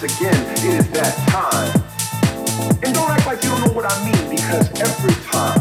once again, it is that time. And don't act like you don't know what I mean because every time.